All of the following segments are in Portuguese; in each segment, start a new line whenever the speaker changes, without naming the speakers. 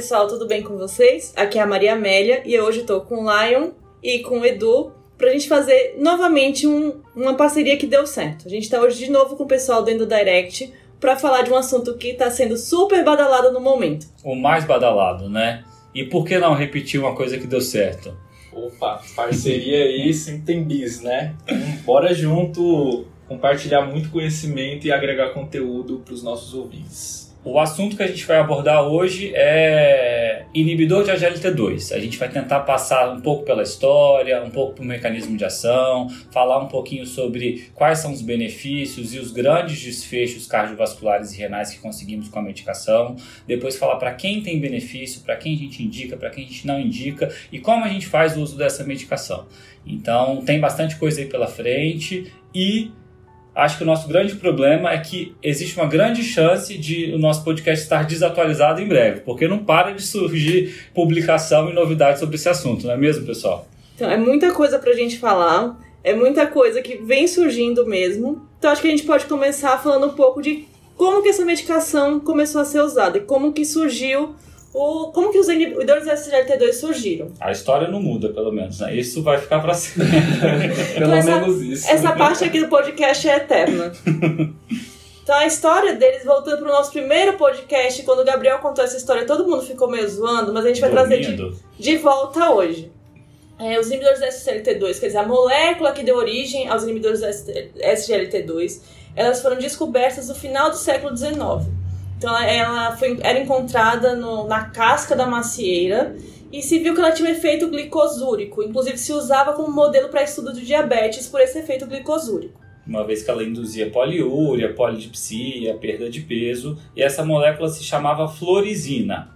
pessoal, tudo bem com vocês? Aqui é a Maria Amélia e hoje estou com o Lion e com o Edu pra gente fazer novamente um, uma parceria que deu certo. A gente tá hoje de novo com o pessoal dentro do Direct para falar de um assunto que tá sendo super badalado no momento.
O mais badalado, né? E por que não repetir uma coisa que deu certo?
Opa, parceria aí sem tem bis, né? Então, bora junto compartilhar muito conhecimento e agregar conteúdo para os nossos ouvintes.
O assunto que a gente vai abordar hoje é inibidor de AGLT2. A gente vai tentar passar um pouco pela história, um pouco pelo mecanismo de ação, falar um pouquinho sobre quais são os benefícios e os grandes desfechos cardiovasculares e renais que conseguimos com a medicação. Depois falar para quem tem benefício, para quem a gente indica, para quem a gente não indica e como a gente faz o uso dessa medicação. Então tem bastante coisa aí pela frente e acho que o nosso grande problema é que existe uma grande chance de o nosso podcast estar desatualizado em breve, porque não para de surgir publicação e novidades sobre esse assunto, não é mesmo, pessoal?
Então, é muita coisa pra gente falar, é muita coisa que vem surgindo mesmo. Então, acho que a gente pode começar falando um pouco de como que essa medicação começou a ser usada e como que surgiu o, como que os inibidores do SGLT2 surgiram?
A história não muda, pelo menos, né? Isso vai ficar para sempre.
pelo essa, menos isso.
Essa parte aqui do podcast é eterna. Então a história deles, voltando pro nosso primeiro podcast, quando o Gabriel contou essa história, todo mundo ficou meio zoando, mas a gente vai Dormindo. trazer de, de volta hoje. É, os inibidores do SGLT2, quer dizer, a molécula que deu origem aos inibidores do SGLT2, elas foram descobertas no final do século XIX. Então ela foi, era encontrada no, na casca da macieira e se viu que ela tinha um efeito glicosúrico. Inclusive se usava como modelo para estudo de diabetes por esse efeito glicosúrico.
Uma vez que ela induzia poliúria, polidipsia, perda de peso, e essa molécula se chamava florizina.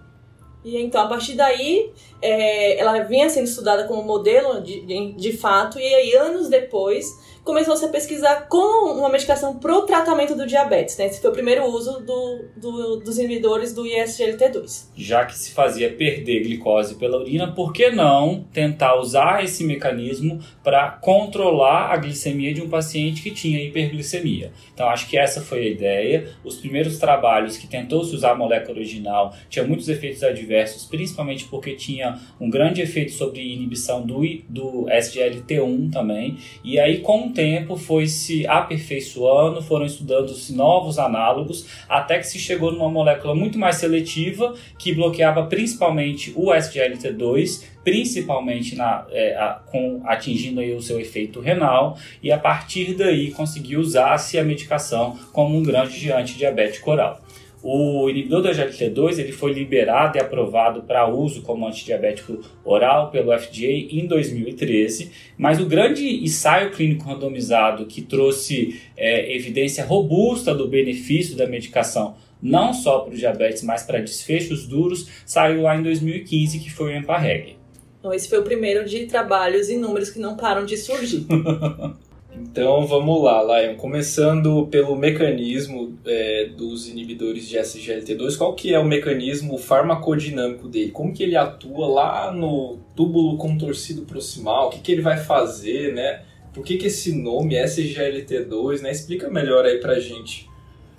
E então, a partir daí, é, ela vinha sendo estudada como modelo de, de, de fato, e aí, anos depois, começou-se a pesquisar com uma medicação para o tratamento do diabetes. Né? Esse foi o primeiro uso do, do, dos inibidores do ISGLT2.
Já que se fazia perder glicose pela urina, por que não tentar usar esse mecanismo para controlar a glicemia de um paciente que tinha hiperglicemia? Então, acho que essa foi a ideia. Os primeiros trabalhos que tentou-se usar a molécula original tinham muitos efeitos adversos, principalmente porque tinha um grande efeito sobre inibição do, do SGLT1 também. E aí, com tempo foi se aperfeiçoando, foram estudando-se novos análogos, até que se chegou numa molécula muito mais seletiva que bloqueava principalmente o SGLT2, principalmente na, é, a, com, atingindo aí o seu efeito renal, e a partir daí conseguiu usar-se a medicação como um grande antidiabético oral. O inibidor do GLT2 ele foi liberado e aprovado para uso como antidiabético oral pelo FDA em 2013, mas o grande ensaio clínico randomizado que trouxe é, evidência robusta do benefício da medicação não só para o diabetes, mas para desfechos duros, saiu lá em 2015, que foi o EMPA-REG.
Então, esse foi o primeiro de trabalhos e números que não param de surgir.
Então vamos lá, Lion. Começando pelo mecanismo é, dos inibidores de SGLT2, qual que é o mecanismo farmacodinâmico dele? Como que ele atua lá no túbulo contorcido proximal? O que, que ele vai fazer, né? Por que, que esse nome SGLT2, né? Explica melhor aí pra gente.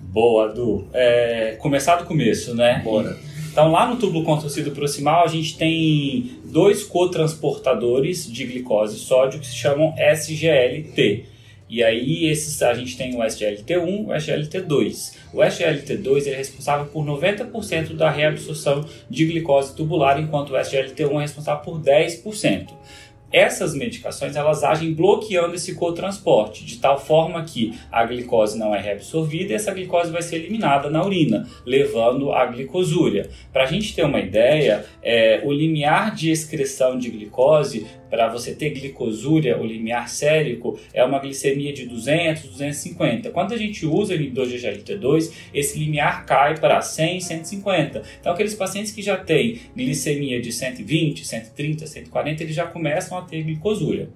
Boa, Du. É, começar do começo, né?
Bora.
Então, lá no túbulo contorcido proximal, a gente tem dois cotransportadores de glicose e sódio que se chamam SGLT. E aí esses, a gente tem o SGLT1 e o SGLT2. O SGLT2 é responsável por 90% da reabsorção de glicose tubular, enquanto o SGLT1 é responsável por 10% essas medicações elas agem bloqueando esse cotransporte, de tal forma que a glicose não é reabsorvida e essa glicose vai ser eliminada na urina, levando à glicosúria. Para a gente ter uma ideia, é, o limiar de excreção de glicose para você ter glicosúria, o limiar sérico, é uma glicemia de 200, 250. Quando a gente usa o inibidor de GLT2, esse limiar cai para 100, 150. Então, aqueles pacientes que já têm glicemia de 120, 130, 140, eles já começam a ter glicosúria.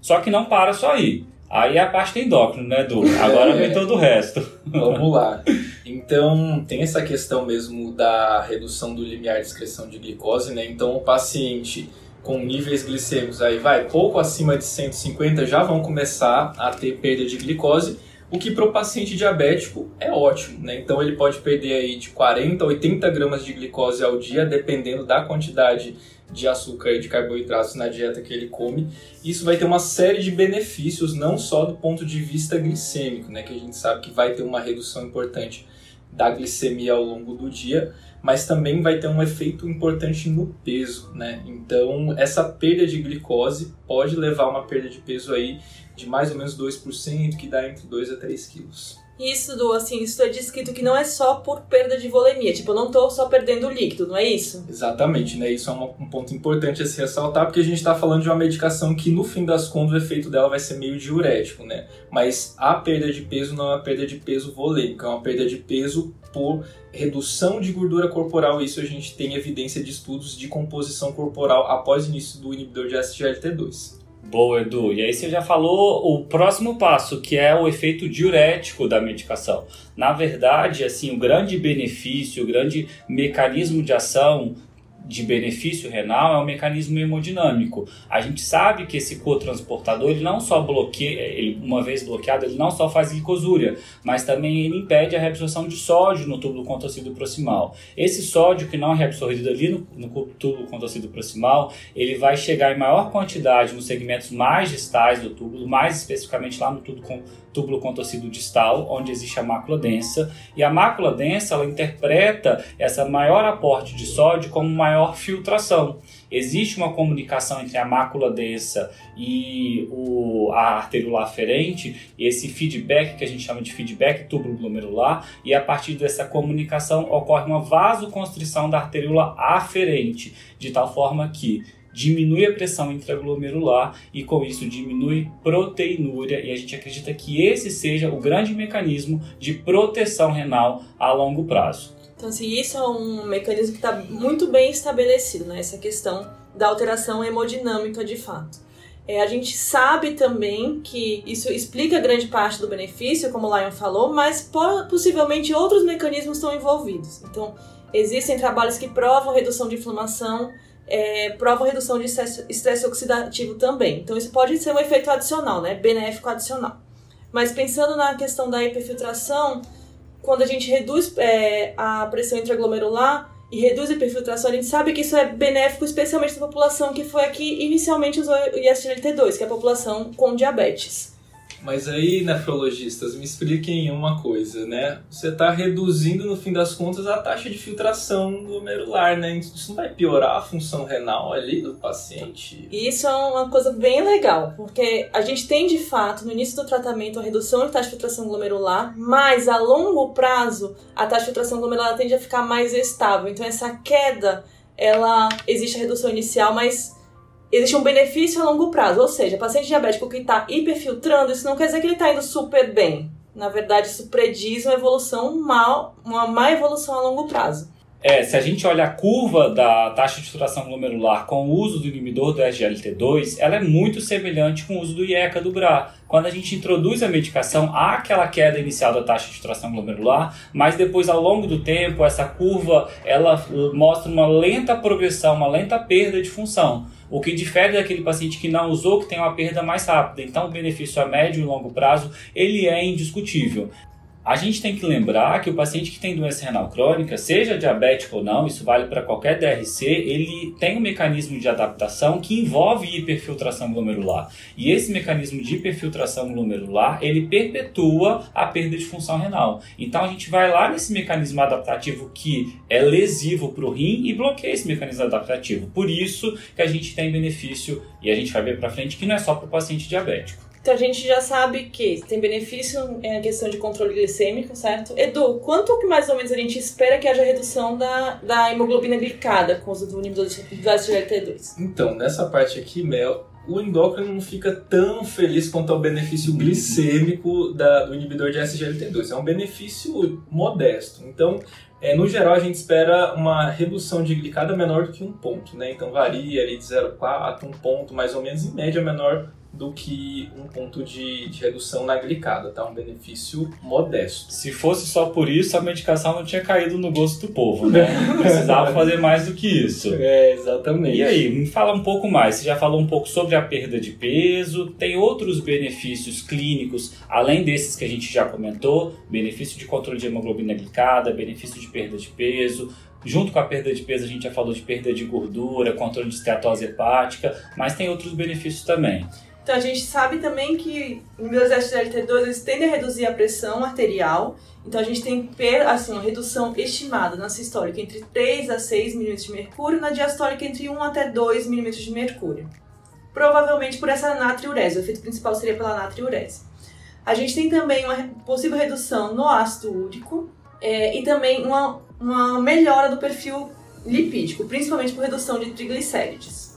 Só que não para só aí. Aí é a parte do endócrino, né, Du? Agora vem todo o resto.
Vamos lá. Então, tem essa questão mesmo da redução do limiar de excreção de glicose, né? Então, o paciente com níveis glicêmicos aí vai pouco acima de 150 já vão começar a ter perda de glicose. o que para o paciente diabético é ótimo, né? Então ele pode perder aí de 40 a 80 gramas de glicose ao dia, dependendo da quantidade de açúcar e de carboidratos na dieta que ele come. Isso vai ter uma série de benefícios, não só do ponto de vista glicêmico, né? Que a gente sabe que vai ter uma redução importante da glicemia ao longo do dia, mas também vai ter um efeito importante no peso, né? Então, essa perda de glicose pode levar a uma perda de peso aí de mais ou menos 2%, que dá entre 2 a 3 quilos.
Isso, do, assim, isso é descrito que não é só por perda de volemia, tipo, eu não tô só perdendo líquido, não é isso?
Exatamente, né? Isso é um, um ponto importante a se ressaltar, porque a gente está falando de uma medicação que, no fim das contas, o efeito dela vai ser meio diurético, né? Mas a perda de peso não é uma perda de peso volêmica, é uma perda de peso por redução de gordura corporal. Isso a gente tem evidência de estudos de composição corporal após o início do inibidor de SGLT2.
Boa, Edu. E aí você já falou o próximo passo, que é o efeito diurético da medicação. Na verdade, assim, o grande benefício, o grande mecanismo de ação de benefício renal é um mecanismo hemodinâmico. A gente sabe que esse cotransportador ele não só bloqueia, ele, uma vez bloqueado, ele não só faz glicosúria, mas também ele impede a reabsorção de sódio no túbulo contorcido proximal. Esse sódio que não é reabsorvido ali no, no túbulo contorcido proximal, ele vai chegar em maior quantidade nos segmentos mais distais do túbulo, mais especificamente lá no túbulo túbulo contorcido distal, onde existe a mácula densa, e a mácula densa ela interpreta essa maior aporte de sódio como maior filtração. Existe uma comunicação entre a mácula densa e o, a arteriolar aferente, esse feedback que a gente chama de feedback túbulo glomerular, e a partir dessa comunicação ocorre uma vasoconstrição da arteriola aferente, de tal forma que diminui a pressão intraglomerular e com isso diminui proteinúria e a gente acredita que esse seja o grande mecanismo de proteção renal a longo prazo.
Então, assim, isso é um mecanismo que está muito bem estabelecido, né? Essa questão da alteração hemodinâmica de fato. É, a gente sabe também que isso explica grande parte do benefício, como o Lion falou, mas possivelmente outros mecanismos estão envolvidos. Então, existem trabalhos que provam redução de inflamação, é, provam redução de estresse, estresse oxidativo também. Então, isso pode ser um efeito adicional, né? Benéfico adicional. Mas pensando na questão da hiperfiltração, quando a gente reduz é, a pressão intraglomerular e reduz a hiperfiltração, a gente sabe que isso é benéfico especialmente na população que foi aqui inicialmente usou o ISGLT2, que é a população com diabetes.
Mas aí, nefrologistas, me expliquem uma coisa, né? Você está reduzindo, no fim das contas, a taxa de filtração glomerular, né? Isso não vai piorar a função renal ali do paciente?
Isso é uma coisa bem legal, porque a gente tem, de fato, no início do tratamento, a redução de taxa de filtração glomerular, mas a longo prazo, a taxa de filtração glomerular tende a ficar mais estável. Então, essa queda, ela existe a redução inicial, mas existe um benefício a longo prazo. Ou seja, paciente diabético que está hiperfiltrando, isso não quer dizer que ele está indo super bem. Na verdade, isso prediz uma evolução mal, uma má evolução a longo prazo.
É, se a gente olha a curva da taxa de filtração glomerular com o uso do inibidor do SGLT2, ela é muito semelhante com o uso do IECA do GRA. Quando a gente introduz a medicação, há aquela queda inicial da taxa de filtração glomerular, mas depois, ao longo do tempo, essa curva ela mostra uma lenta progressão, uma lenta perda de função o que difere daquele paciente que não usou, que tem uma perda mais rápida. Então, o benefício a médio e longo prazo, ele é indiscutível. A gente tem que lembrar que o paciente que tem doença renal crônica, seja diabético ou não, isso vale para qualquer DRC, ele tem um mecanismo de adaptação que envolve hiperfiltração glomerular. E esse mecanismo de hiperfiltração glomerular, ele perpetua a perda de função renal. Então a gente vai lá nesse mecanismo adaptativo que é lesivo para o rim e bloqueia esse mecanismo adaptativo. Por isso que a gente tem benefício, e a gente vai ver para frente, que não é só para o paciente diabético.
Então a gente já sabe que tem benefício em questão de controle glicêmico, certo? Edu, quanto que mais ou menos a gente espera que haja redução da, da hemoglobina glicada com o uso do inibidor do SGLT2?
Então, nessa parte aqui, Mel, o endócrino não fica tão feliz quanto ao benefício glicêmico da, do inibidor de SGLT2. É um benefício modesto. Então, é, no geral, a gente espera uma redução de glicada menor do que um ponto, né? Então varia ali de 0,4, um ponto mais ou menos, em média menor do que um ponto de, de, redução na glicada, tá? Um benefício modesto.
Se fosse só por isso, a medicação não tinha caído no gosto do povo, né? Precisava fazer mais do que isso.
É, exatamente.
E aí, me fala um pouco mais. Você já falou um pouco sobre a perda de peso, tem outros benefícios clínicos, além desses que a gente já comentou, benefício de controle de hemoglobina glicada, benefício de perda de peso, Junto com a perda de peso, a gente já falou de perda de gordura, controle de esteatose hepática, mas tem outros benefícios também.
Então a gente sabe também que no exército de LT2 eles tendem a reduzir a pressão arterial. Então a gente tem assim, uma redução estimada na sistólica entre 3 a 6 milímetros de mercúrio, na diastólica entre 1 até 2 milímetros de mercúrio. Provavelmente por essa natriurese, o efeito principal seria pela natriurese. A gente tem também uma possível redução no ácido úrico é, e também uma, uma melhora do perfil lipídico, principalmente por redução de triglicérides.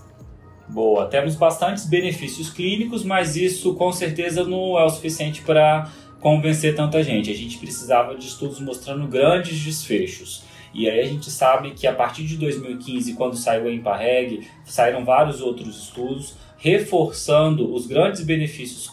Boa, temos bastantes benefícios clínicos, mas isso com certeza não é o suficiente para convencer tanta gente. A gente precisava de estudos mostrando grandes desfechos. E aí a gente sabe que a partir de 2015, quando saiu a IMPAREG, saíram vários outros estudos reforçando os grandes benefícios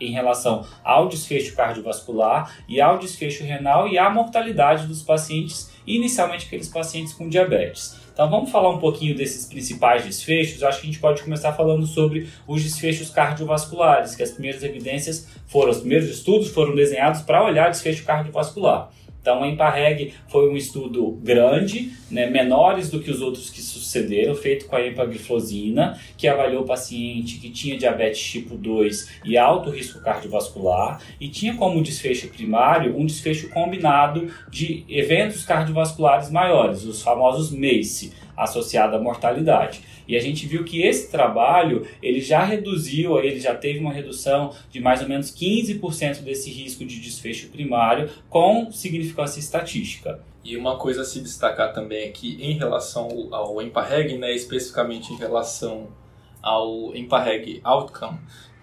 em relação ao desfecho cardiovascular e ao desfecho renal e à mortalidade dos pacientes, inicialmente aqueles pacientes com diabetes. Então vamos falar um pouquinho desses principais desfechos. Eu acho que a gente pode começar falando sobre os desfechos cardiovasculares, que as primeiras evidências foram, os primeiros estudos foram desenhados para olhar desfecho cardiovascular. Então, a EMPA-REG foi um estudo grande, né, menores do que os outros que sucederam, feito com a empagliflozina, que avaliou o paciente que tinha diabetes tipo 2 e alto risco cardiovascular, e tinha como desfecho primário um desfecho combinado de eventos cardiovasculares maiores, os famosos MACE, associado à mortalidade. E a gente viu que esse trabalho ele já reduziu, ele já teve uma redução de mais ou menos 15% desse risco de desfecho primário com significância estatística.
E uma coisa a se destacar também aqui em relação ao EMPA-REG, né, especificamente em relação ao EMPA-REG Outcome,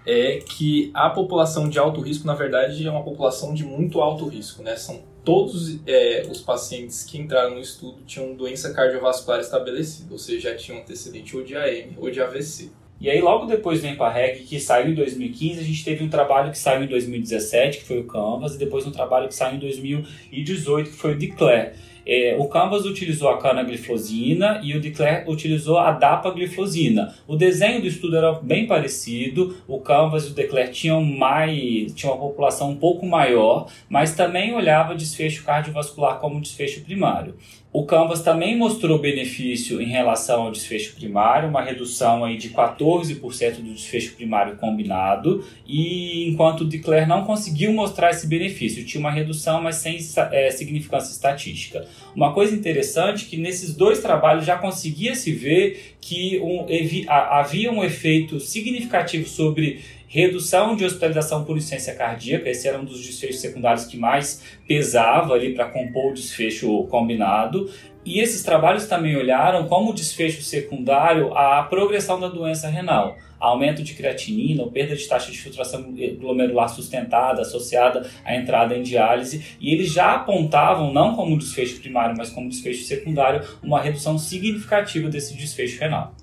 é que a população de alto risco, na verdade, é uma população de muito alto risco, né? São todos é, os pacientes que entraram no estudo tinham doença cardiovascular estabelecida, ou seja, já tinham antecedente ou de AM ou de AVC.
E aí, logo depois do EMPA-REG, que saiu em 2015, a gente teve um trabalho que saiu em 2017, que foi o Canvas, e depois um trabalho que saiu em 2018, que foi o DECLARE. É, o Canvas utilizou a canagliflozina e o Declare utilizou a dapagliflozina. O desenho do estudo era bem parecido, o Canvas e o Declare tinham mais, tinham uma população um pouco maior, mas também olhava desfecho cardiovascular como desfecho primário. O Canvas também mostrou benefício em relação ao desfecho primário, uma redução aí de 14% do desfecho primário combinado, e enquanto o Declare não conseguiu mostrar esse benefício, tinha uma redução, mas sem é, significância estatística. Uma coisa interessante é que nesses dois trabalhos já conseguia se ver que um, havia um efeito significativo sobre redução de hospitalização por insuficiência cardíaca, esse era um dos desfechos secundários que mais pesava ali para compor o desfecho combinado. E esses trabalhos também olharam como desfecho secundário a progressão da doença renal, aumento de creatinina ou perda de taxa de filtração glomerular sustentada associada à entrada em diálise, e eles já apontavam, não como desfecho primário, mas como desfecho secundário, uma redução significativa desse desfecho renal.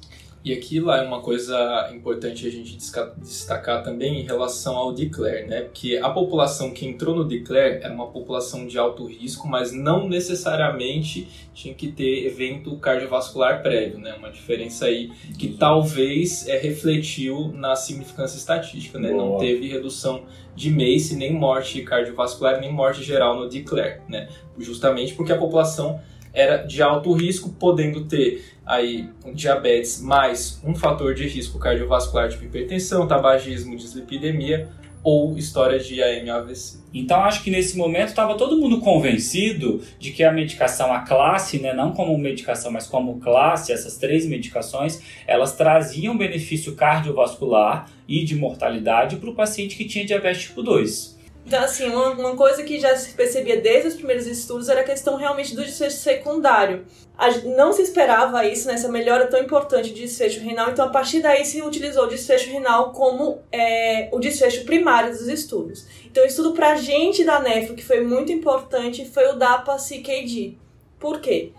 E aqui lá é uma coisa importante a gente destacar também em relação ao Declare, né? Porque a população que entrou no Declare era uma população de alto risco, mas não necessariamente tinha que ter evento cardiovascular prévio, né? Uma diferença aí que talvez é, refletiu na significância estatística, né? Boa. Não teve redução de MACE, nem morte cardiovascular, nem morte geral no Declare, né? Justamente porque a população era de alto risco, podendo ter aí um diabetes mais um fator de risco cardiovascular, tipo hipertensão, tabagismo, dislipidemia ou história de AM-AVC.
Então acho que nesse momento estava todo mundo convencido de que a medicação, a classe, né, não como medicação, mas como classe, essas três medicações, elas traziam benefício cardiovascular e de mortalidade para o paciente que tinha diabetes tipo 2.
Então, assim, uma, uma, coisa que já se percebia desde os primeiros estudos era a questão realmente do desfecho secundário. A, não se esperava isso, nessa melhora tão importante de desfecho renal, então a partir daí se utilizou o desfecho renal como é, o desfecho primário dos estudos. Então, o estudo pra gente da nefro, que foi muito importante, foi o DAPA-CKD. Por quê?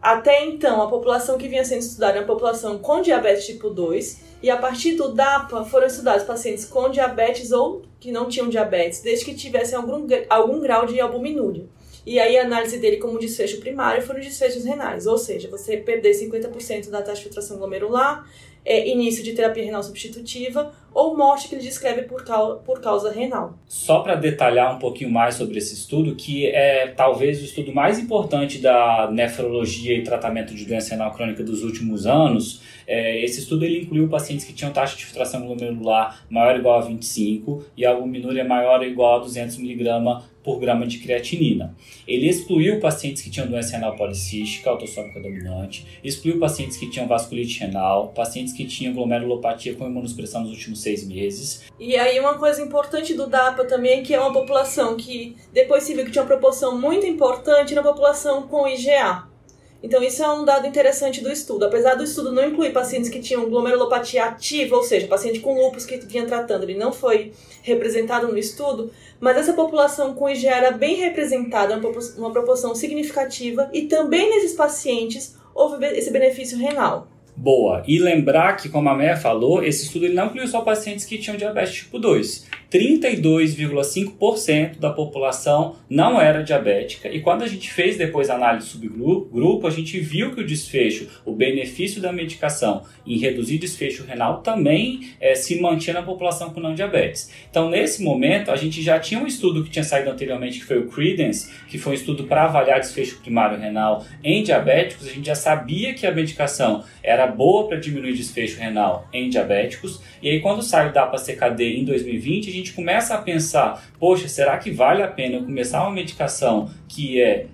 Até então, a população que vinha sendo estudada era a população com diabetes tipo 2, e a partir do DAPA foram estudados pacientes com diabetes ou que não tinham diabetes, desde que tivessem algum, algum grau de albuminúria. E aí a análise dele como desfecho primário foram desfechos renais, ou seja, você perder 50% da taxa de filtração glomerular, é, início de terapia renal substitutiva ou morte que ele descreve por, causa, por causa renal.
Só para detalhar um pouquinho mais sobre esse estudo, que é talvez o estudo mais importante da nefrologia e tratamento de doença renal crônica dos últimos anos, é, esse estudo ele incluiu pacientes que tinham taxa de filtração glomerular maior ou igual a 25 e a albuminúria maior ou igual a 200 mg por grama de creatinina. Ele excluiu pacientes que tinham doença renal policística, autossômica dominante, excluiu pacientes que tinham vasculite renal, pacientes que tinham glomerulopatia com imunossupressão nos últimos seis meses.
E aí uma coisa importante do DAPA também, que é uma população que depois se viu que tinha uma proporção muito importante na população com IgA. Então, isso é um dado interessante do estudo. Apesar do estudo não incluir pacientes que tinham glomerulopatia ativa, ou seja, paciente com lúpus que vinha tratando, ele não foi representado no estudo, mas essa população com IgA era bem representada, uma proporção significativa, e também nesses pacientes houve esse benefício renal.
Boa. E lembrar que, como a Meia falou, esse estudo ele não incluiu só pacientes que tinham diabetes tipo 2. 32,5% da população não era diabética. E quando a gente fez depois a análise subgrupo, a gente viu que o desfecho, o benefício da medicação em reduzir desfecho renal também é, se mantinha na população com não diabetes. Então, nesse momento, a gente já tinha um estudo que tinha saído anteriormente, que foi o Credence, que foi um estudo para avaliar desfecho primário renal em diabéticos. A gente já sabia que a medicação era boa para diminuir desfecho renal em diabéticos. E aí, quando sai o DAPA-CKD em 2020, a gente começa a pensar: poxa, será que vale a pena eu começar uma medicação que é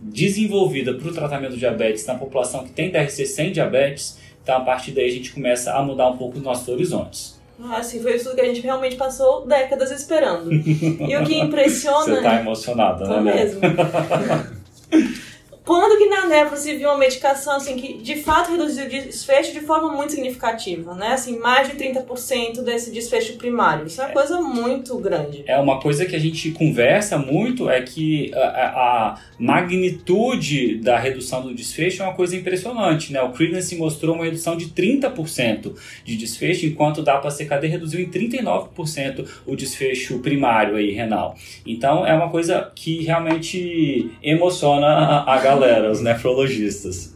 desenvolvida para o tratamento do diabetes na população que tem DRC sem diabetes? Então, a partir daí, a gente começa a mudar um pouco os nossos horizontes.
Ah, sim, foi isso que a gente realmente passou décadas esperando. e o que impressiona.
Você está emocionada,
né? mesmo. Quando que na nefro se viu uma medicação assim que de fato reduziu o desfecho de forma muito significativa, né? Assim, mais de 30% desse desfecho primário. Isso é uma coisa muito grande.
É uma coisa que a gente conversa muito é que a, a magnitude da redução do desfecho é uma coisa impressionante, né? O Credence mostrou uma redução de 30% de desfecho, enquanto o DAPA-CKD reduziu em 39% o desfecho primário aí renal. Então é uma coisa que realmente emociona a, a galera, os nefrologistas.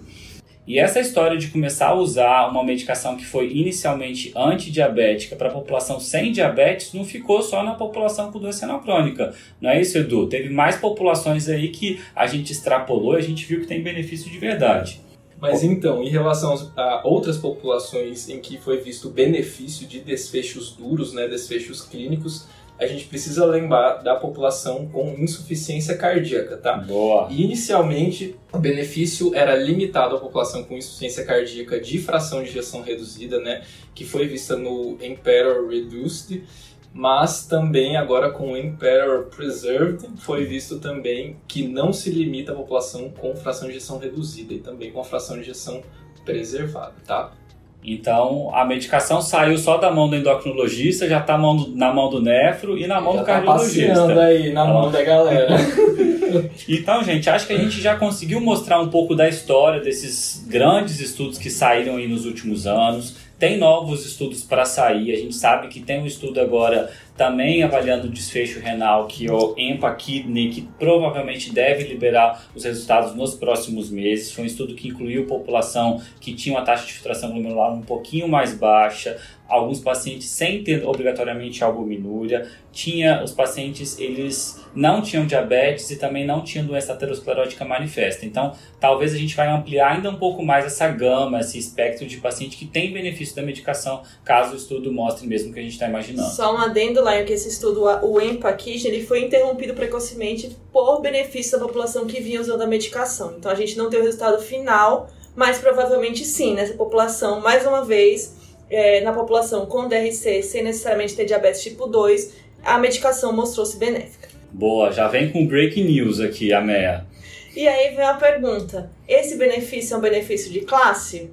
E essa história de começar a usar uma medicação que foi inicialmente antidiabética para a população sem diabetes não ficou só na população com doença crônica. Não é isso, Edu? Teve mais populações aí que a gente extrapolou e a gente viu que tem benefício de verdade.
Mas então, em relação a outras populações em que foi visto benefício de desfechos duros, né, desfechos clínicos, a gente precisa lembrar da população com insuficiência cardíaca, tá?
Boa.
E inicialmente, o benefício era limitado à população com insuficiência cardíaca de fração de ejeção reduzida, né? Que foi vista no Emperor Reduced, mas também agora com o Emperor Preserved foi visto também que não se limita à população com fração de ejeção reduzida e também com a fração de ejeção preservada, tá?
Então, a medicação saiu só da mão do endocrinologista, já está na mão do nefro e na mão já do tá cardiologista.
aí na mão da galera.
então, gente, acho que a gente já conseguiu mostrar um pouco da história desses grandes estudos que saíram aí nos últimos anos. Tem novos estudos para sair. A gente sabe que tem um estudo agora também avaliando o desfecho renal, que o EMPA Kidney, que provavelmente deve liberar os resultados nos próximos meses. Foi um estudo que incluiu população que tinha uma taxa de filtração glomerular um pouquinho mais baixa, alguns pacientes sem ter obrigatoriamente albuminúria, tinha os pacientes eles não tinham diabetes e também não tinham doença aterosclerótica manifesta. Então, talvez a gente vai ampliar ainda um pouco mais essa gama, esse espectro de paciente que tem benefício da medicação, caso o estudo mostre mesmo o que a gente está imaginando.
Só um adendo lá, que esse estudo, o EMPA-KIT, ele foi interrompido precocemente por benefício da população que vinha usando a medicação. Então, a gente não tem o resultado final, mas provavelmente sim, nessa população, mais uma vez, é, na população com DRC, sem necessariamente ter diabetes tipo 2, a medicação mostrou-se benéfica.
Boa, já vem com breaking news aqui, a Meia.
E aí vem a pergunta: esse benefício é um benefício de classe?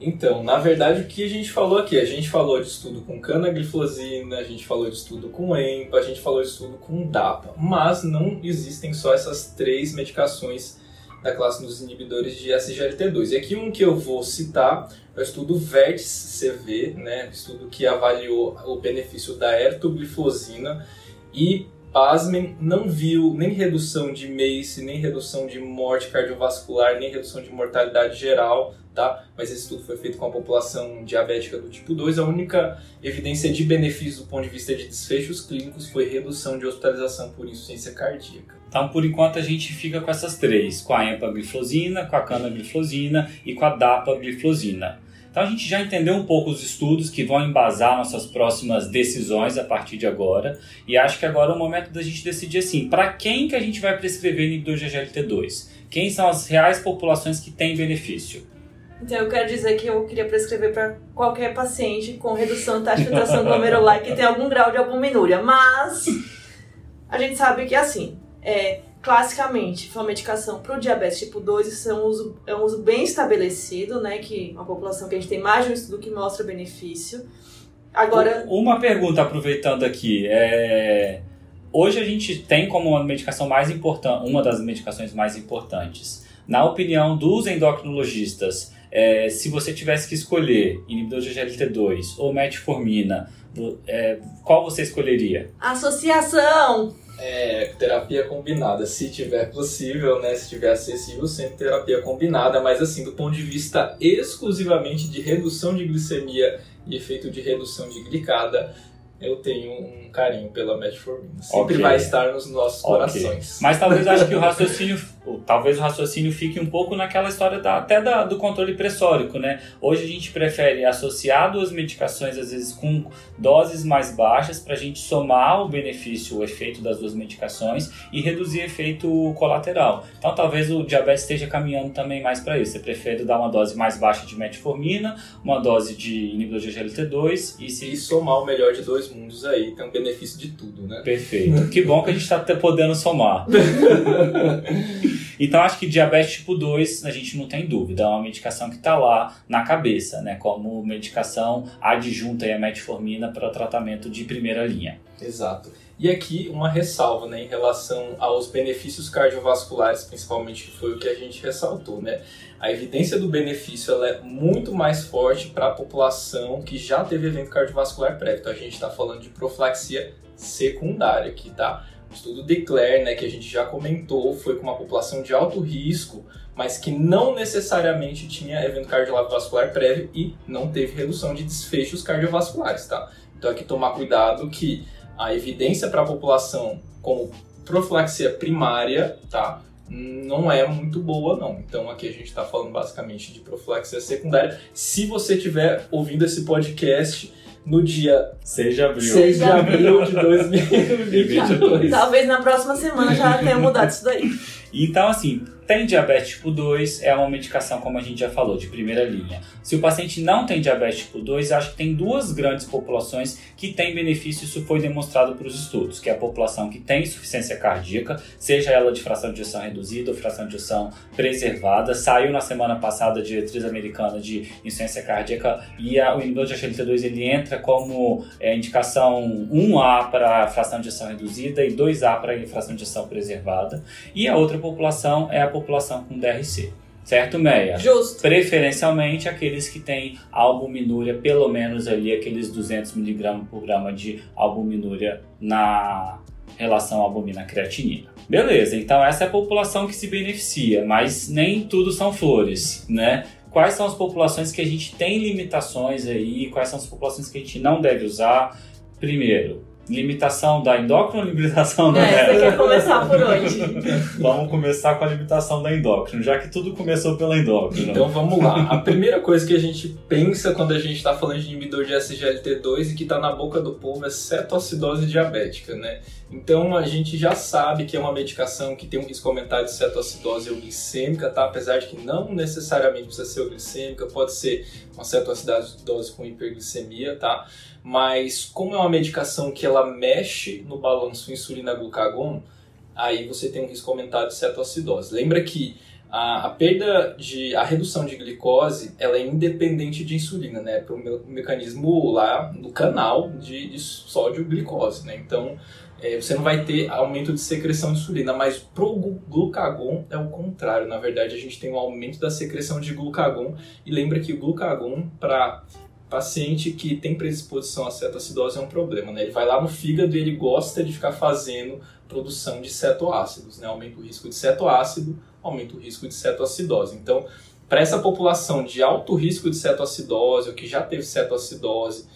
Então, na verdade, o que a gente falou aqui? A gente falou de estudo com canagliflozina, a gente falou de estudo com EMPA, a gente falou de estudo com DAPA, mas não existem só essas três medicações da classe dos inibidores de SGLT2. E aqui um que eu vou citar é o estudo Vértice-CV, né, estudo que avaliou o benefício da ertoglifosina e pasmem, não viu nem redução de MACE, nem redução de morte cardiovascular, nem redução de mortalidade geral, tá? Mas esse estudo foi feito com a população diabética do tipo 2. A única evidência de benefício do ponto de vista de desfechos clínicos foi redução de hospitalização por insuficiência cardíaca.
Então, por enquanto, a gente fica com essas três, com a empagliflozina, com a canagliflozina e com a dapagliflozina. Então a gente já entendeu um pouco os estudos que vão embasar nossas próximas decisões a partir de agora. E acho que agora é o momento da gente decidir assim, para quem que a gente vai prescrever inibidor de GLT2? Quem são as reais populações que têm benefício?
Então eu quero dizer que eu queria prescrever para qualquer paciente com redução de taxa de filtração glomerular que tem algum grau de albuminúria, mas a gente sabe que assim, é, classicamente, uma medicação para o diabetes tipo 2, isso é um, uso, é um uso bem estabelecido, né? Que uma população que a gente tem mais de um estudo que mostra benefício. Agora.
Uma pergunta, aproveitando aqui. É... Hoje a gente tem como uma medicação mais importante, uma das medicações mais importantes. Na opinião dos endocrinologistas, é, se você tivesse que escolher inibidor de GLT2 ou metformina, é, qual você escolheria?
Associação!
É, terapia combinada, se tiver possível, né? Se tiver acessível, sempre terapia combinada, mas assim, do ponto de vista exclusivamente de redução de glicemia e efeito de redução de glicada, eu tenho um carinho pela metformina. Sempre okay. vai estar nos nossos okay. corações.
Mas talvez acho que o raciocínio talvez o raciocínio fique um pouco naquela história da, até da, do controle pressórico, né? Hoje a gente prefere associar duas medicações, às vezes com doses mais baixas, para a gente somar o benefício, o efeito das duas medicações e reduzir efeito colateral. Então talvez o diabetes esteja caminhando também mais para isso. Você prefere dar uma dose mais baixa de metformina, uma dose de inibidor de GLT2
e se... E somar o melhor de dois mundos aí, tem um benefício de tudo, né?
Perfeito. que bom que a gente está podendo somar. Então acho que diabetes tipo 2 a gente não tem dúvida, é uma medicação que está lá na cabeça, né, como medicação adjunta à metformina para tratamento de primeira linha.
Exato. E aqui uma ressalva né, em relação aos benefícios cardiovasculares, principalmente, que foi o que a gente ressaltou. Né? A evidência do benefício ela é muito mais forte para a população que já teve evento cardiovascular prévio. Então a gente está falando de profilaxia secundária aqui, tá? O estudo Declare, né, que a gente já comentou, foi com uma população de alto risco, mas que não necessariamente tinha evento cardiovascular prévio e não teve redução de desfechos cardiovasculares, tá? Então aqui tomar cuidado que a evidência para a população como profilaxia primária, tá? Não é muito boa, não. Então aqui a gente está falando basicamente de profilaxia secundária. Se você estiver ouvindo esse podcast no dia
6 de abril,
6 de abril de 2022.
Talvez na próxima semana já tenha mudado isso daí.
Então, assim, tem diabetes tipo 2, é uma medicação, como a gente já falou, de primeira linha. Se o paciente não tem diabetes tipo 2, acho que tem duas grandes populações que têm benefício, isso foi demonstrado para os estudos, que é a população que tem insuficiência cardíaca, seja ela de fração de ejeção reduzida ou fração de ejeção preservada. Saiu na semana passada a diretriz americana de insuficiência cardíaca e a, o inibidor de HLT2 ele entra como é, indicação 1A para fração de ejeção reduzida e 2A para fração de ejeção preservada. E a outra população é a população com DRC. Certo, Meia?
Justo.
Preferencialmente aqueles que têm albuminúria, pelo menos ali aqueles 200 mg por grama de albuminúria na relação albumina-creatinina. Beleza, então essa é a população que se beneficia, mas nem tudo são flores, né? Quais são as populações que a gente tem limitações aí? Quais são as populações que a gente não deve usar? Primeiro, limitação da endócrina ou limitação da
é, Você quer começar por onde?
vamos começar com a limitação da endócrina, já que tudo começou pela endócrina.
Então vamos lá. A primeira coisa que a gente pensa quando a gente está falando de inibidor de SGLT2 e que está na boca do povo é cetoacidose diabética, né? Então a gente já sabe que é uma medicação que tem um risco aumentado de cetoacidose glicêmica, tá? Apesar de que não necessariamente precisa ser glicêmica, pode ser uma cetoacidose com hiperglicemia, tá? Mas como é uma medicação que ela mexe no balanço insulina-glucagon, aí você tem um risco aumentado de cetoacidose. Lembra que a, a, perda de a redução de glicose ela é independente de insulina, né? Para o me, mecanismo lá no canal de, de sódio glicose, né? Então é, você não vai ter aumento de secreção de insulina, mas pro glucagon é o contrário. Na verdade, a gente tem um aumento da secreção de glucagon e lembra que o glucagon para paciente que tem predisposição a cetoacidose é um problema, né? Ele vai lá no fígado e ele gosta de ficar fazendo produção de cetoácidos, né? Aumenta o risco de cetoácido, aumenta o risco de cetoacidose. Então, para essa população de alto risco de cetoacidose ou que já teve cetoacidose,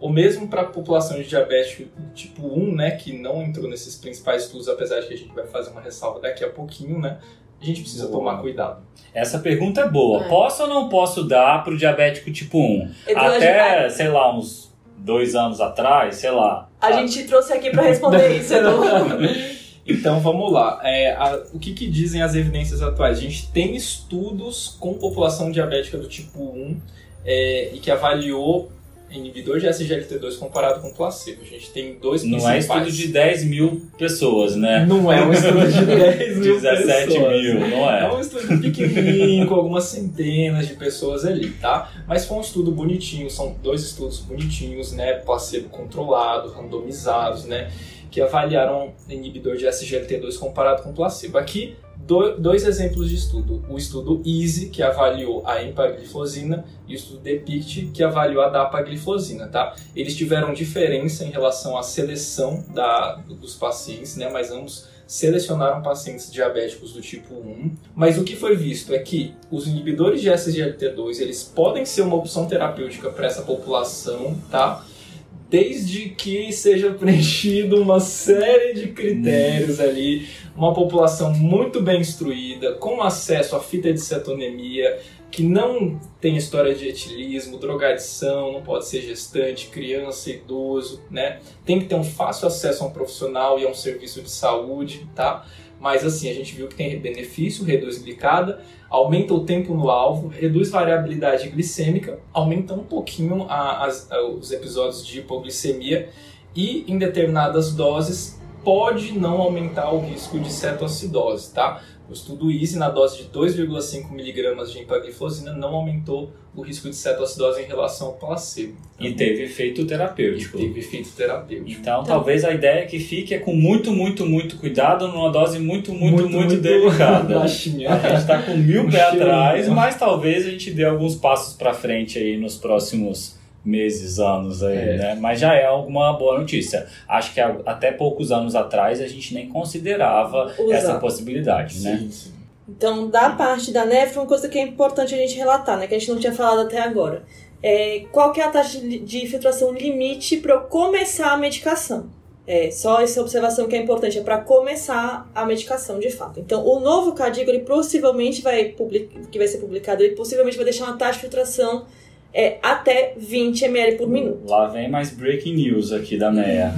ou mesmo para a população de diabetes tipo 1, né, que não entrou nesses principais estudos, apesar de que a gente vai fazer uma ressalva daqui a pouquinho, né, a gente precisa boa. tomar cuidado.
Essa pergunta é boa. É. Posso ou não posso dar para o diabético tipo 1? Até, sei lá, uns dois anos atrás, sei lá.
A, a... gente trouxe aqui para responder isso, então.
Então vamos lá. É, a, o que, que, dizem as evidências atuais? A gente tem estudos com população diabética do tipo 1 é, e que avaliou inibidor de SGLT2 comparado com placebo. A gente tem dois
Não é estudo de 10 mil pessoas, né?
Não é um estudo de 10 mil
17
pessoas.
mil, não é?
É um estudo pequenininho, com algumas centenas de pessoas ali, tá? Mas foi um estudo bonitinho, são dois estudos bonitinhos, né? Placebo controlado, randomizados, né? Que avaliaram inibidor de SGLT2 comparado com placebo. Aqui dois exemplos de estudo. O estudo EASY, que avaliou a empagliflozina, e o estudo DEPICT, que avaliou a dapagliflozina, tá? Eles tiveram diferença em relação à seleção da, dos pacientes, né? Mas ambos selecionaram pacientes diabéticos do tipo 1. Mas o que foi visto é que os inibidores de SGLT2, eles podem ser uma opção terapêutica para essa população, tá? Desde que seja preenchido uma série de critérios ali, uma população muito bem instruída, com acesso à fita de cetonemia, que não tem história de etilismo, drogadição, não pode ser gestante, criança, idoso, né? Tem que ter um fácil acesso a um profissional e a um serviço de saúde, tá? Mas assim, a gente viu que tem benefício, reduz glicada, aumenta o tempo no alvo, reduz variabilidade glicêmica, aumenta um pouquinho a, os episódios de hipoglicemia e em determinadas doses pode não aumentar o risco de cetoacidose, tá? O estudo EASY, na dose de 2,5 mg de empagliflozina, não aumentou o risco de cetoacidose em relação ao placebo.
Então, e teve efeito terapêutico.
teve efeito terapêutico.
Então, então, talvez a ideia que fique é com muito, muito, muito cuidado numa dose muito, muito, muito, muito, muito delicada.
Baixinha.
A gente está com mil pés atrás, mas talvez a gente dê alguns passos para frente aí nos próximos meses, anos aí, é. né? Mas já é alguma boa notícia. Acho que até poucos anos atrás a gente nem considerava Usar. essa possibilidade, né? sim, né? Sim.
Então, da parte da nef, uma coisa que é importante a gente relatar, né? Que a gente não tinha falado até agora. É, qual que é a taxa de filtração limite para eu começar a medicação? É, só essa observação que é importante, é para começar a medicação de fato. Então, o novo CADIGO, ele possivelmente vai, public... que vai ser publicado, ele possivelmente vai deixar uma taxa de filtração é até 20 ml por minuto.
Lá vem mais breaking news aqui da NEA.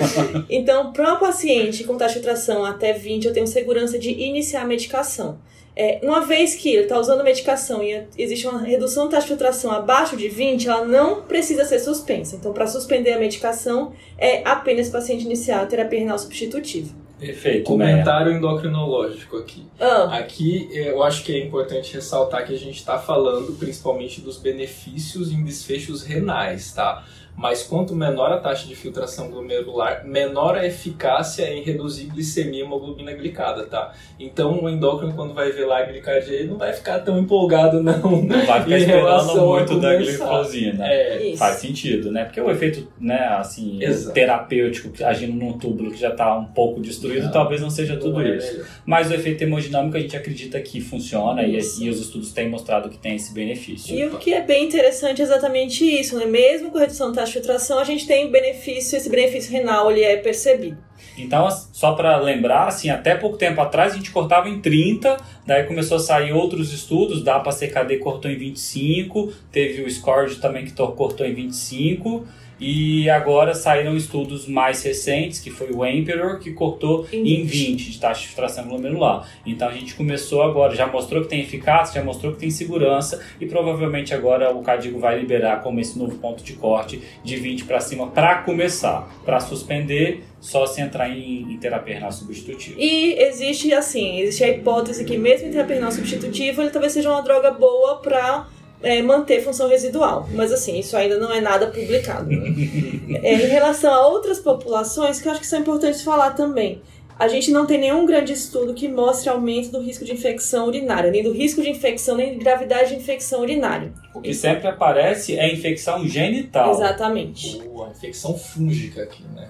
então, para um paciente com taxa de tração até 20, eu tenho segurança de iniciar a medicação. É, uma vez que ele está usando medicação e existe uma redução da taxa de filtração abaixo de 20, ela não precisa ser suspensa. Então, para suspender a medicação, é apenas o paciente iniciar a terapia renal substitutiva.
Perfeito.
Comentário endocrinológico aqui. Ah. Aqui eu acho que é importante ressaltar que a gente está falando principalmente dos benefícios em desfechos renais, tá? Mas quanto menor a taxa de filtração glomerular, menor a eficácia em reduzir glicemia e hemoglobina glicada, tá? Então o endócrino, quando vai ver lá a glicardia, ele não vai ficar tão empolgado, não.
Não vai ficar esperando muito da glicosina. É. Faz sentido, né? Porque o efeito, né, assim, terapêutico, agindo num túbulo que já está um pouco destruído, não, talvez não seja tudo é isso. Mas o efeito hemodinâmico a gente acredita que funciona e, e, os estudos têm mostrado que tem esse benefício.
E o que é bem interessante é exatamente isso, né? Mesmo com redução da de filtração, a gente tem benefício, esse benefício renal ele é percebido.
Então, só para lembrar, assim, até pouco tempo atrás a gente cortava em 30, daí começou a sair outros estudos, da APA CKD cortou em 25, teve o SCORD também que cortou em 25, e agora saíram estudos mais recentes, que foi o Emperor, que cortou em 20, em 20 de taxa de filtração glomerular. Então a gente começou agora, já mostrou que tem eficácia, já mostrou que tem segurança e provavelmente agora o Cadigo vai liberar como esse novo ponto de corte de 20 para cima para começar. Para suspender, só se entrar em, em terapia renal substitutiva.
E existe assim, existe a hipótese que mesmo em terapia renal substitutiva, ele talvez seja uma droga boa para é, manter função residual. Mas assim, isso ainda não é nada publicado. Né? é, em relação a outras populações, que eu acho que são importantes falar também. A gente não tem nenhum grande estudo que mostre aumento do risco de infecção urinária, nem do risco de infecção, nem de gravidade de infecção urinária.
O que sempre aparece é infecção genital.
Exatamente.
a infecção fúngica aqui, né?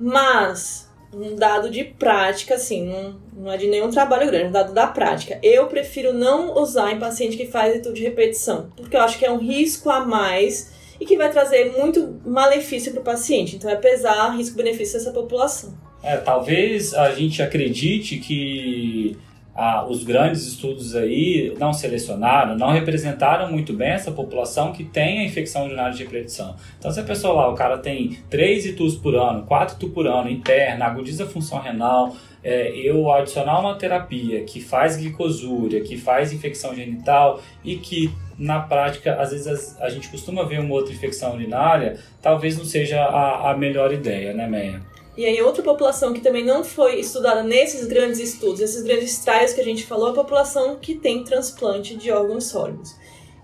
Mas, um dado de prática, assim, não, não é de nenhum trabalho grande, um dado da prática. Eu prefiro não usar em paciente que faz estudo de repetição, porque eu acho que é um risco a mais e que vai trazer muito malefício para o paciente. Então, é pesar risco-benefício dessa população.
É, talvez a gente acredite que ah, os grandes estudos aí não selecionaram, não representaram muito bem essa população que tem a infecção urinária de repetição. Então, se a pessoa lá, o cara tem 3 ITUs por ano, 4 ITU por ano, interna, agudiza a função renal, é, eu adicionar uma terapia que faz glicosúria, que faz infecção genital e que na prática, às vezes a, a gente costuma ver uma outra infecção urinária, talvez não seja a, a melhor ideia, né, Meia?
E aí, outra população que também não foi estudada nesses grandes estudos, esses grandes trials que a gente falou, é a população que tem transplante de órgãos sólidos.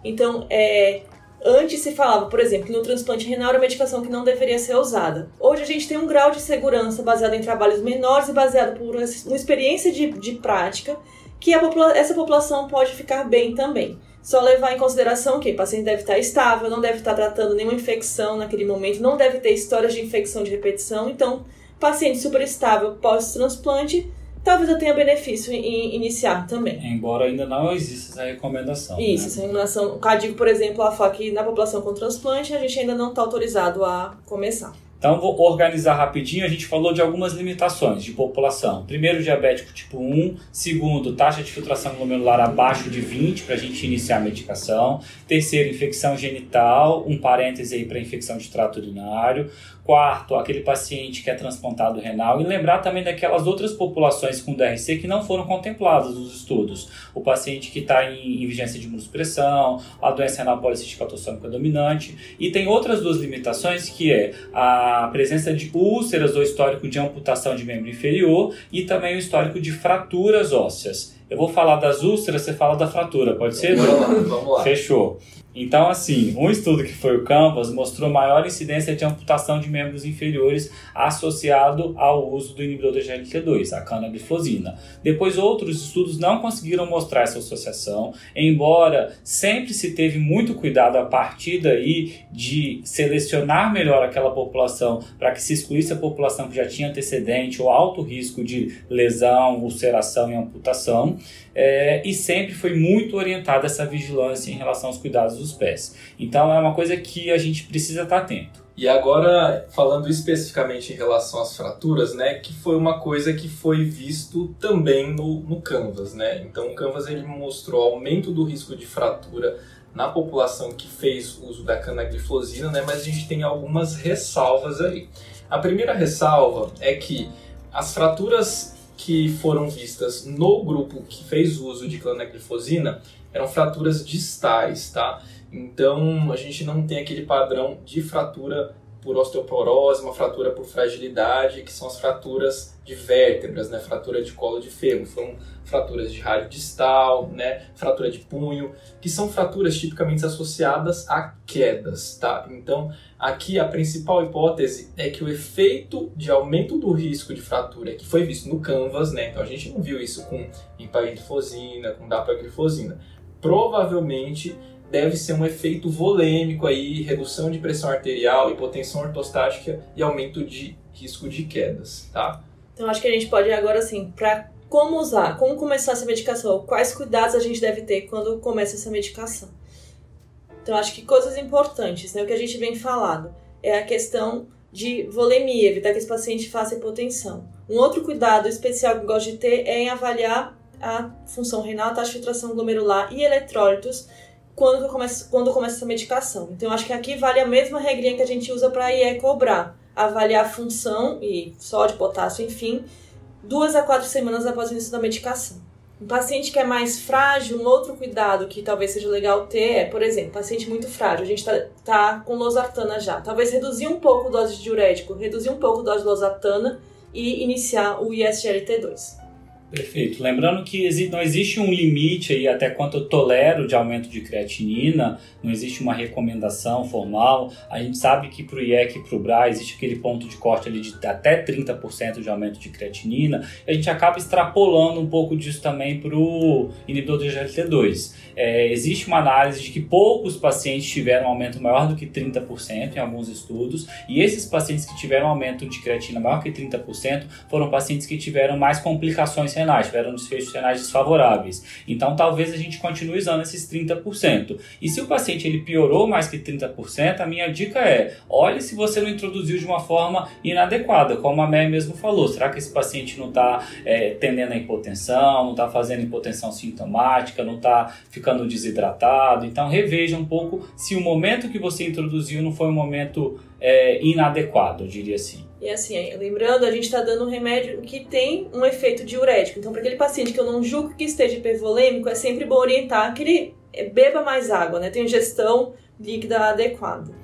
Então, é, antes se falava, por exemplo, que no transplante renal era uma medicação que não deveria ser usada. Hoje a gente tem um grau de segurança baseado em trabalhos menores e baseado por uma experiência de, de prática que popula essa população pode ficar bem também. Só levar em consideração que o paciente deve estar estável, não deve estar tratando nenhuma infecção naquele momento, não deve ter histórias de infecção de repetição, então paciente super estável pós-transplante, talvez eu tenha benefício em iniciar também.
Embora ainda não exista essa recomendação.
Isso,
né?
essa recomendação. O CADIGO, por exemplo, ela fala que na população com transplante a gente ainda não está autorizado a começar.
Então, vou organizar rapidinho. A gente falou de algumas limitações de população. Primeiro, diabético tipo 1. Segundo, taxa de filtração glomerular abaixo de 20 para a gente iniciar a medicação. Terceiro, infecção genital, um parêntese aí para infecção de trato urinário quarto, aquele paciente que é transplantado renal, e lembrar também daquelas outras populações com DRC que não foram contempladas nos estudos. O paciente que está em, em, vigência de imunossupressão, a doença renal policística autossômica dominante, e tem outras duas limitações que é a presença de úlceras ou histórico de amputação de membro inferior e também o histórico de fraturas ósseas. Eu vou falar das úlceras, você fala da fratura, pode ser?
Vamos lá, vamos lá.
Fechou. Então, assim, um estudo que foi o Canvas mostrou maior incidência de amputação de membros inferiores associado ao uso do inibidor da GLT2, a canagliflozina. Depois, outros estudos não conseguiram mostrar essa associação, embora sempre se teve muito cuidado a partir daí de selecionar melhor aquela população para que se excluísse a população que já tinha antecedente ou alto risco de lesão, ulceração e amputação é, e sempre foi muito orientada essa vigilância em relação aos cuidados dos pés. Então é uma coisa que a gente precisa estar atento.
E agora, falando especificamente em relação às fraturas, né, que foi uma coisa que foi visto também no, no Canvas, né? Então o Canvas ele mostrou aumento do risco de fratura na população que fez uso da canagliflozina, né, mas a gente tem algumas ressalvas aí. A primeira ressalva é que as fraturas que foram vistas no grupo que fez uso de cloneglifosina eram fraturas distais, tá? Então a gente não tem aquele padrão de fratura por osteoporose, uma fratura por fragilidade, que são as fraturas de vértebras, né? Fratura de colo de fêmur, foram fraturas de rádio distal, né? Fratura de punho, que são fraturas tipicamente associadas a quedas, tá? Então, aqui a principal hipótese é que o efeito de aumento do risco de fratura que foi visto no Canvas, né? Então a gente não viu isso com empaglifosina, com dapaglifosina. Provavelmente deve ser um efeito volêmico aí, redução de pressão arterial, hipotensão ortostática e aumento de risco de quedas, tá?
Então acho que a gente pode ir agora assim, para como usar, como começar essa medicação, quais cuidados a gente deve ter quando começa essa medicação. Então acho que coisas importantes, né, o que a gente vem falado, é a questão de volemia, evitar que esse paciente faça hipotensão. Um outro cuidado especial que eu gosto de ter é em avaliar a função renal, a taxa de filtração glomerular e eletrólitos quando começa, quando começa essa medicação. Então, acho que aqui vale a mesma regrinha que a gente usa para IE cobrar. Avaliar a função e sódio, potássio, enfim, duas a quatro semanas após o início da medicação. Um paciente que é mais frágil, um outro cuidado que talvez seja legal ter é, por exemplo, paciente muito frágil, a gente tá, tá com losartana já. Talvez reduzir um pouco a dose de diurético, reduzir um pouco a dose de losartana e iniciar o ISGLT2.
Perfeito. Lembrando que não existe um limite aí até quanto eu tolero de aumento de creatinina, não existe uma recomendação formal. A gente sabe que para o IEC e para o BRA existe aquele ponto de corte ali de até 30% de aumento de creatinina. A gente acaba extrapolando um pouco disso também para o inibidor do GLT2. É, existe uma análise de que poucos pacientes tiveram um aumento maior do que 30% em alguns estudos, e esses pacientes que tiveram um aumento de creatina maior que 30% foram pacientes que tiveram mais complicações renais, tiveram desfechos renais desfavoráveis. Então, talvez a gente continue usando esses 30%. E se o paciente ele piorou mais que 30%, a minha dica é: olhe se você não introduziu de uma forma inadequada, como a Mé mesmo falou. Será que esse paciente não está é, tendendo a hipotensão, não está fazendo hipotensão sintomática, não está ficando desidratado? Então, reveja um pouco se o momento que você introduziu não foi um momento é, inadequado, eu diria assim.
E assim, lembrando, a gente está dando um remédio que tem um efeito diurético. Então, para aquele paciente que eu não julgo que esteja hipervolêmico, é sempre bom orientar que ele beba mais água, né? Tenha ingestão líquida adequada.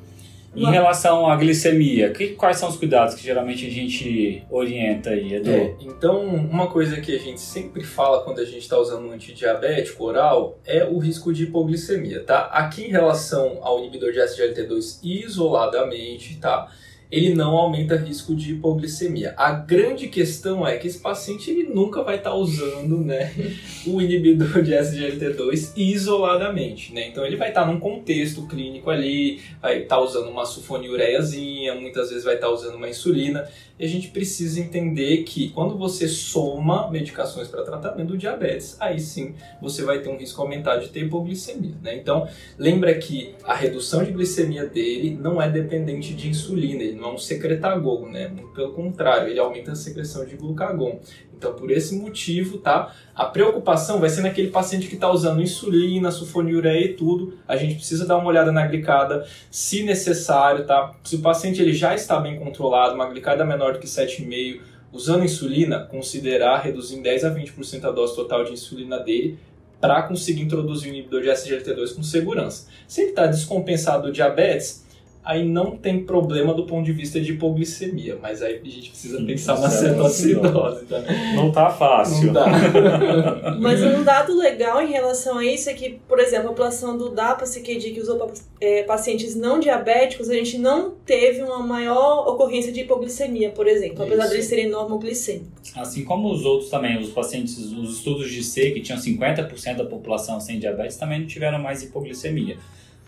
Em relação à glicemia, que, quais são os cuidados que geralmente a gente orienta aí, Edu? É,
então, uma coisa que a gente sempre fala quando a gente está usando um antidiabético oral é o risco de hipoglicemia, tá? Aqui em relação ao inibidor de SGLT2 isoladamente, tá? Ele não aumenta risco de hipoglicemia. A grande questão é que esse paciente ele nunca vai estar tá usando né, o inibidor de SGLT2 isoladamente. Né? Então ele vai estar tá num contexto clínico ali, vai estar tá usando uma sulfonilureiazinha, muitas vezes vai estar tá usando uma insulina. E a gente precisa entender que quando você soma medicações para tratamento do diabetes, aí sim você vai ter um risco aumentado de ter hipoglicemia. Né? Então lembra que a redução de glicemia dele não é dependente de insulina, ele não é um secretagogo, né? Pelo contrário, ele aumenta a secreção de glucagon. Então, por esse motivo, tá? A preocupação vai ser naquele paciente que está usando insulina, sulfonilureia e tudo. A gente precisa dar uma olhada na glicada, se necessário, tá? Se o paciente ele já está bem controlado, uma glicada menor do que 7,5, usando insulina, considerar reduzir em 10 a 20% a dose total de insulina dele para conseguir introduzir o inibidor de SGLT2 com segurança. Se ele está descompensado do diabetes, aí não tem problema do ponto de vista de hipoglicemia, mas aí a gente precisa Sim, pensar na cetoacidose também.
Não tá fácil.
Não dá.
mas um dado legal em relação a isso é que, por exemplo, a população do DAPA-CKD que usou é, pacientes não diabéticos, a gente não teve uma maior ocorrência de hipoglicemia, por exemplo, apesar isso. de eles serem normoglicêmicos.
Assim como os outros também, os pacientes, os estudos de C, que tinham 50% da população sem diabetes, também não tiveram mais hipoglicemia.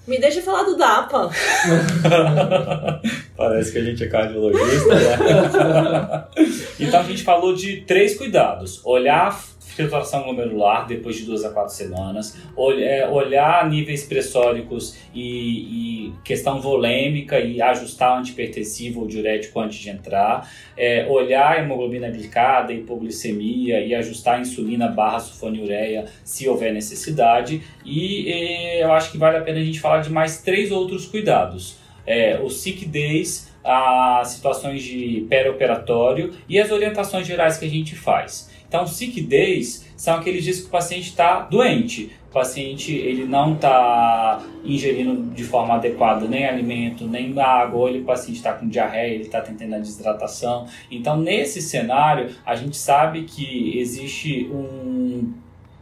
Me deixa falar do DAPA.
Parece que a gente é cardiologista, né? então a gente falou de três cuidados: olhar filtração glomerular depois de duas a quatro semanas, é, olhar níveis pressóricos e, e questão volêmica e ajustar o antipertensivo ou diurético antes de entrar, é, olhar hemoglobina glicada, hipoglicemia e ajustar a insulina barra sulfonilureia se houver necessidade. E, e eu acho que vale a pena a gente falar de mais três outros cuidados. É, os sick days, as situações de perioperatório e as orientações gerais que a gente faz. Então, sick days são aqueles dias que o paciente está doente. O paciente ele não está ingerindo de forma adequada nem alimento, nem água, ou o paciente está com diarreia, ele está tentando a desidratação. Então, nesse cenário, a gente sabe que existe um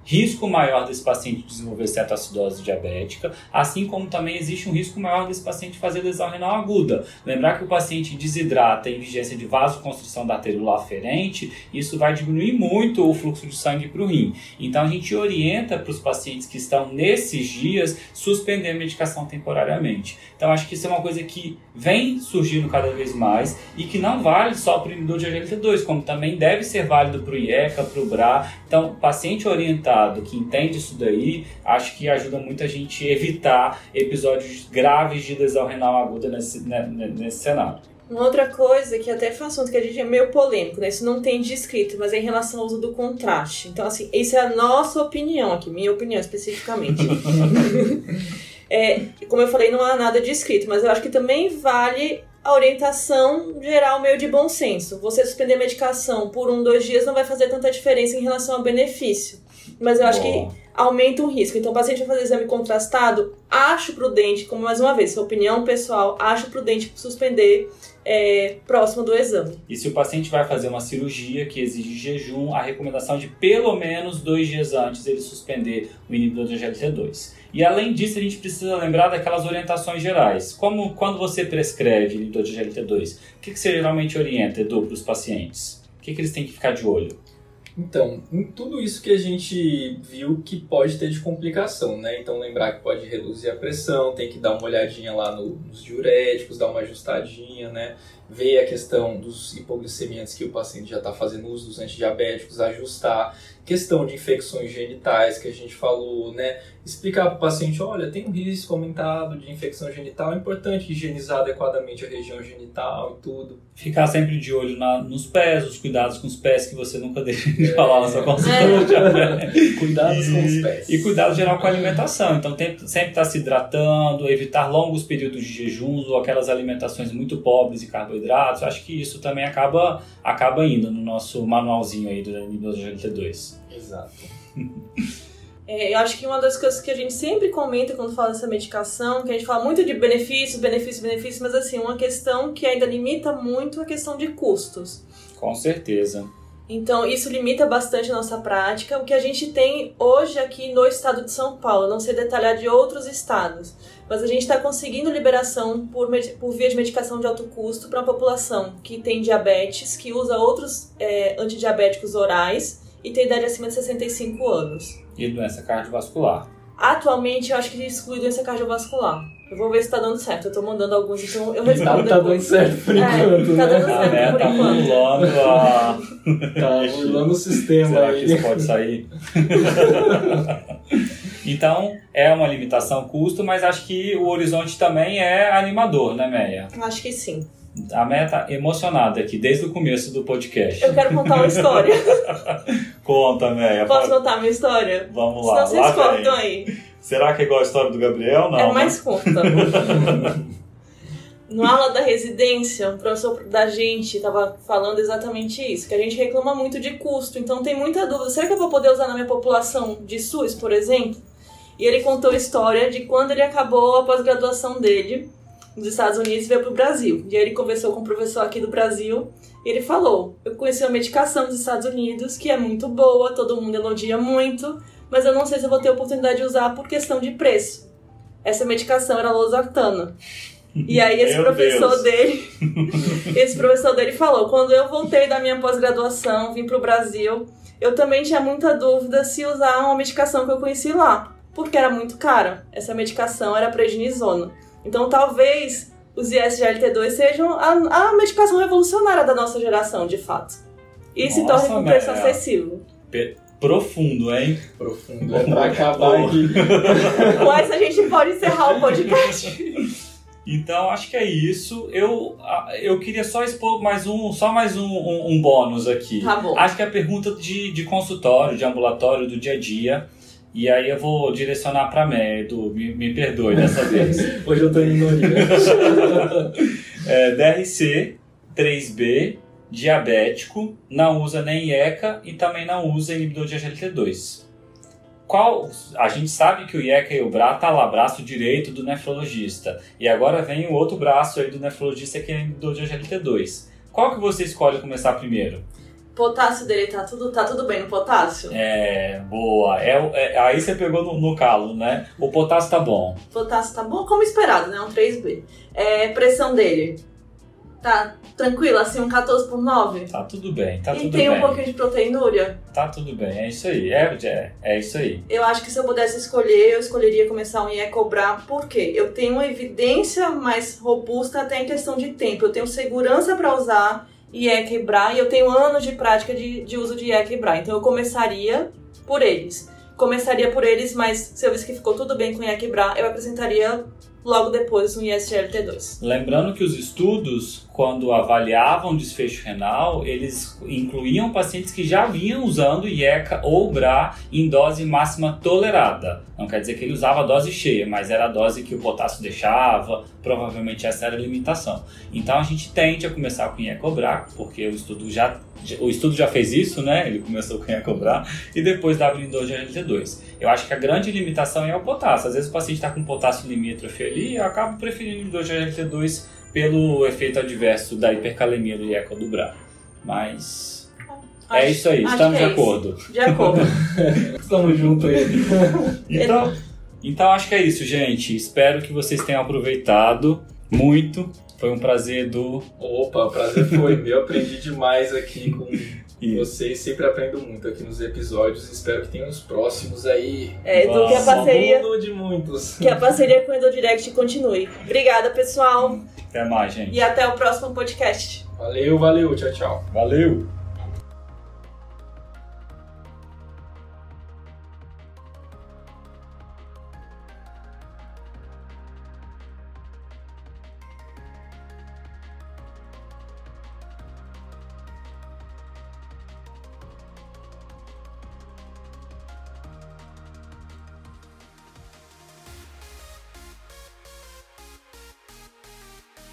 risco maior desse paciente desenvolver cetoacidose diabética, assim como também existe um risco maior desse paciente fazer lesão renal aguda. Lembrar que o paciente desidrata em vigência de vasoconstrição da arteriolar aferente, isso vai diminuir muito o fluxo de sangue para o rim. Então a gente orienta para os pacientes que estão nesses dias suspender a medicação temporariamente. Então acho que isso é uma coisa que vem surgindo cada vez mais e que não vale só para o inibidor de GLT2, como também deve ser válido para o IECA, para o BRA. Então, paciente orientado que entende isso daí, acho que ajuda muito a gente evitar episódios graves de lesão renal aguda nesse, né, nesse cenário.
Uma outra coisa que até foi um assunto que a gente é meio polêmico, né? Isso não tem descrito, mas é em relação ao uso do contraste. Então, assim, isso é a nossa opinião aqui, minha opinião especificamente. é, como eu falei, não há nada descrito, mas eu acho que também vale a orientação geral meio de bom senso. Você suspender medicação por um, dois dias não vai fazer tanta diferença em relação ao benefício. mas eu acho que aumenta o risco. Então, o paciente vai fazer exame contrastado, acho prudente, como mais uma vez, sua opinião pessoal, acho prudente suspender é, próximo do exame.
E se o paciente vai fazer uma cirurgia que exige jejum, a recomendação é de pelo menos dois dias antes ele suspender o inibidor de GLT2. E além disso, a gente precisa lembrar daquelas orientações gerais. Como quando você prescreve inibidor de GLT2, o que, que você geralmente orienta, Edu, para os pacientes? O que, que eles têm que ficar de olho?
Então, em tudo isso que a gente viu que pode ter de complicação, né? Então, lembrar que pode reduzir a pressão, tem que dar uma olhadinha lá no, nos diuréticos, dar uma ajustadinha, né? Ver a questão dos hipoglicemiantes que o paciente já está fazendo uso dos antidiabéticos, ajustar questão de infecções genitais que a gente falou, né? Explicar para o paciente, olha, tem um risco aumentado de infecção genital, é importante higienizar adequadamente a região genital e tudo.
Ficar sempre de olho na, nos pés, os cuidados com os pés que você nunca deixa de é. falar na sua consulta.
É. cuidados com os pés.
E cuidado geral com a alimentação. Então tem, sempre estar tá se hidratando, evitar longos períodos de jejuns ou aquelas alimentações muito pobres em carboidratos. Acho que isso também acaba, acaba indo no nosso manualzinho aí do nível GLT2.
Exato.
É, eu acho que uma das coisas que a gente sempre comenta quando fala dessa medicação, que a gente fala muito de benefícios, benefícios, benefícios, mas assim, uma questão que ainda limita muito a questão de custos.
Com certeza.
Então, isso limita bastante a nossa prática. O que a gente tem hoje aqui no estado de São Paulo, não sei detalhar de outros estados, mas a gente está conseguindo liberação por, por via de medicação de alto custo para a população que tem diabetes, que usa outros é, antidiabéticos orais e tem idade acima de 65 anos.
E doença cardiovascular?
Atualmente eu acho que exclui doença cardiovascular. Eu vou ver se tá dando certo. Eu tô mandando alguns, então eu respondo
tá, tá dando certo por é, enquanto.
Tá dando certo
né?
por
tá
enquanto.
A...
tá pulando o sistema
Será
aí.
que isso pode sair? então, é uma limitação custo, mas acho que o horizonte também é animador, né, Meia?
Acho que sim.
A Meia tá emocionada aqui, desde o começo do podcast.
Eu quero contar uma história.
Conta, Meia.
Posso contar a minha história?
Vamos lá.
Senão vocês cortam aí.
Será que é igual a história do Gabriel? Não.
É mais curta. no aula da residência, um professor da gente estava falando exatamente isso, que a gente reclama muito de custo, então tem muita dúvida. Será que eu vou poder usar na minha população de SUS, por exemplo? E ele contou a história de quando ele acabou a pós-graduação dele nos Estados Unidos e veio para o Brasil. E aí ele conversou com um professor aqui do Brasil e ele falou: Eu conheci uma medicação dos Estados Unidos que é muito boa, todo mundo elogia muito, mas eu não sei se eu vou ter oportunidade de usar por questão de preço. Essa medicação era losartana. E aí esse professor
Deus.
dele, esse professor dele falou: quando eu voltei da minha pós-graduação, vim para o Brasil, eu também tinha muita dúvida se usar uma medicação que eu conheci lá, porque era muito cara. Essa medicação era prednisona. Então talvez os ISGLT2 sejam a, a medicação revolucionária da nossa geração, de fato. E nossa, se torne com preço acessível.
Profundo, hein?
Profundo. É pra acabar aqui.
Com essa a gente pode encerrar o podcast.
Então acho que é isso. Eu, eu queria só expor mais um, só mais um, um, um bônus aqui.
Tá bom.
Acho que é a pergunta de, de consultório, de ambulatório, do dia a dia. E aí eu vou direcionar para Mé, Edu, me, me perdoe dessa vez.
Hoje eu tô indo
é, DRC 3B, diabético, não usa nem IECA e também não usa inibidor de GLT2. Qual, a gente sabe que o IECA e o BRA tá lá, braço direito do nefrologista. E agora vem o outro braço aí do nefrologista que é inibidor de GLT2. Qual que você escolhe começar primeiro?
Potássio dele tá tudo, tá tudo bem no potássio?
É, boa. É, é aí você pegou no, no, calo, né? O potássio tá bom.
Potássio tá bom, como esperado, né? Um 3B. É, pressão dele. Tá tranquilo, assim, um 14 por 9?
Tá tudo bem, tá
e
tudo
bem. E tem
um
pouquinho de proteinúria?
Tá tudo bem, é isso aí. É, é, é isso aí.
Eu acho que se eu pudesse escolher, eu escolheria começar um IE cobrar, por quê? Eu tenho uma evidência mais robusta até em questão de tempo. Eu tenho segurança para usar IEC e eu tenho anos de prática de, de uso de IEC e então eu começaria por eles. Começaria por eles, mas se eu visse que ficou tudo bem com IEC e eu acrescentaria logo depois um ISGLT2.
Lembrando que os estudos, quando avaliavam desfecho renal, eles incluíam pacientes que já vinham usando IECA ou BRA em dose máxima tolerada. Não quer dizer que ele usava a dose cheia, mas era a dose que o potássio deixava, provavelmente essa era a limitação. Então a gente tende a começar com Iecobrar, porque o estudo já o estudo já fez isso, né? Ele começou com Iecobrar e depois dava indor de GLT2. Eu acho que a grande limitação é o potássio. Às vezes o paciente está com potássio limítrofe ali e eu preferindo indor de GLT2 pelo efeito adverso da hipercalemia do Iecodubrar. Mas é acho, é isso aí, estamos de é acordo.
De acordo.
estamos juntos aí.
Então, então acho que é isso, gente. Espero que vocês tenham aproveitado muito. Foi um prazer do.
Opa, o prazer foi meu. Aprendi demais aqui com vocês. Sempre aprendo muito aqui nos episódios. Espero que tenham os próximos aí.
É, então que a parceria.
de muitos.
Que a parceria com o Edu Direct continue. Obrigada, pessoal.
Até mais, gente.
E até o próximo podcast.
Valeu, valeu. Tchau, tchau.
Valeu.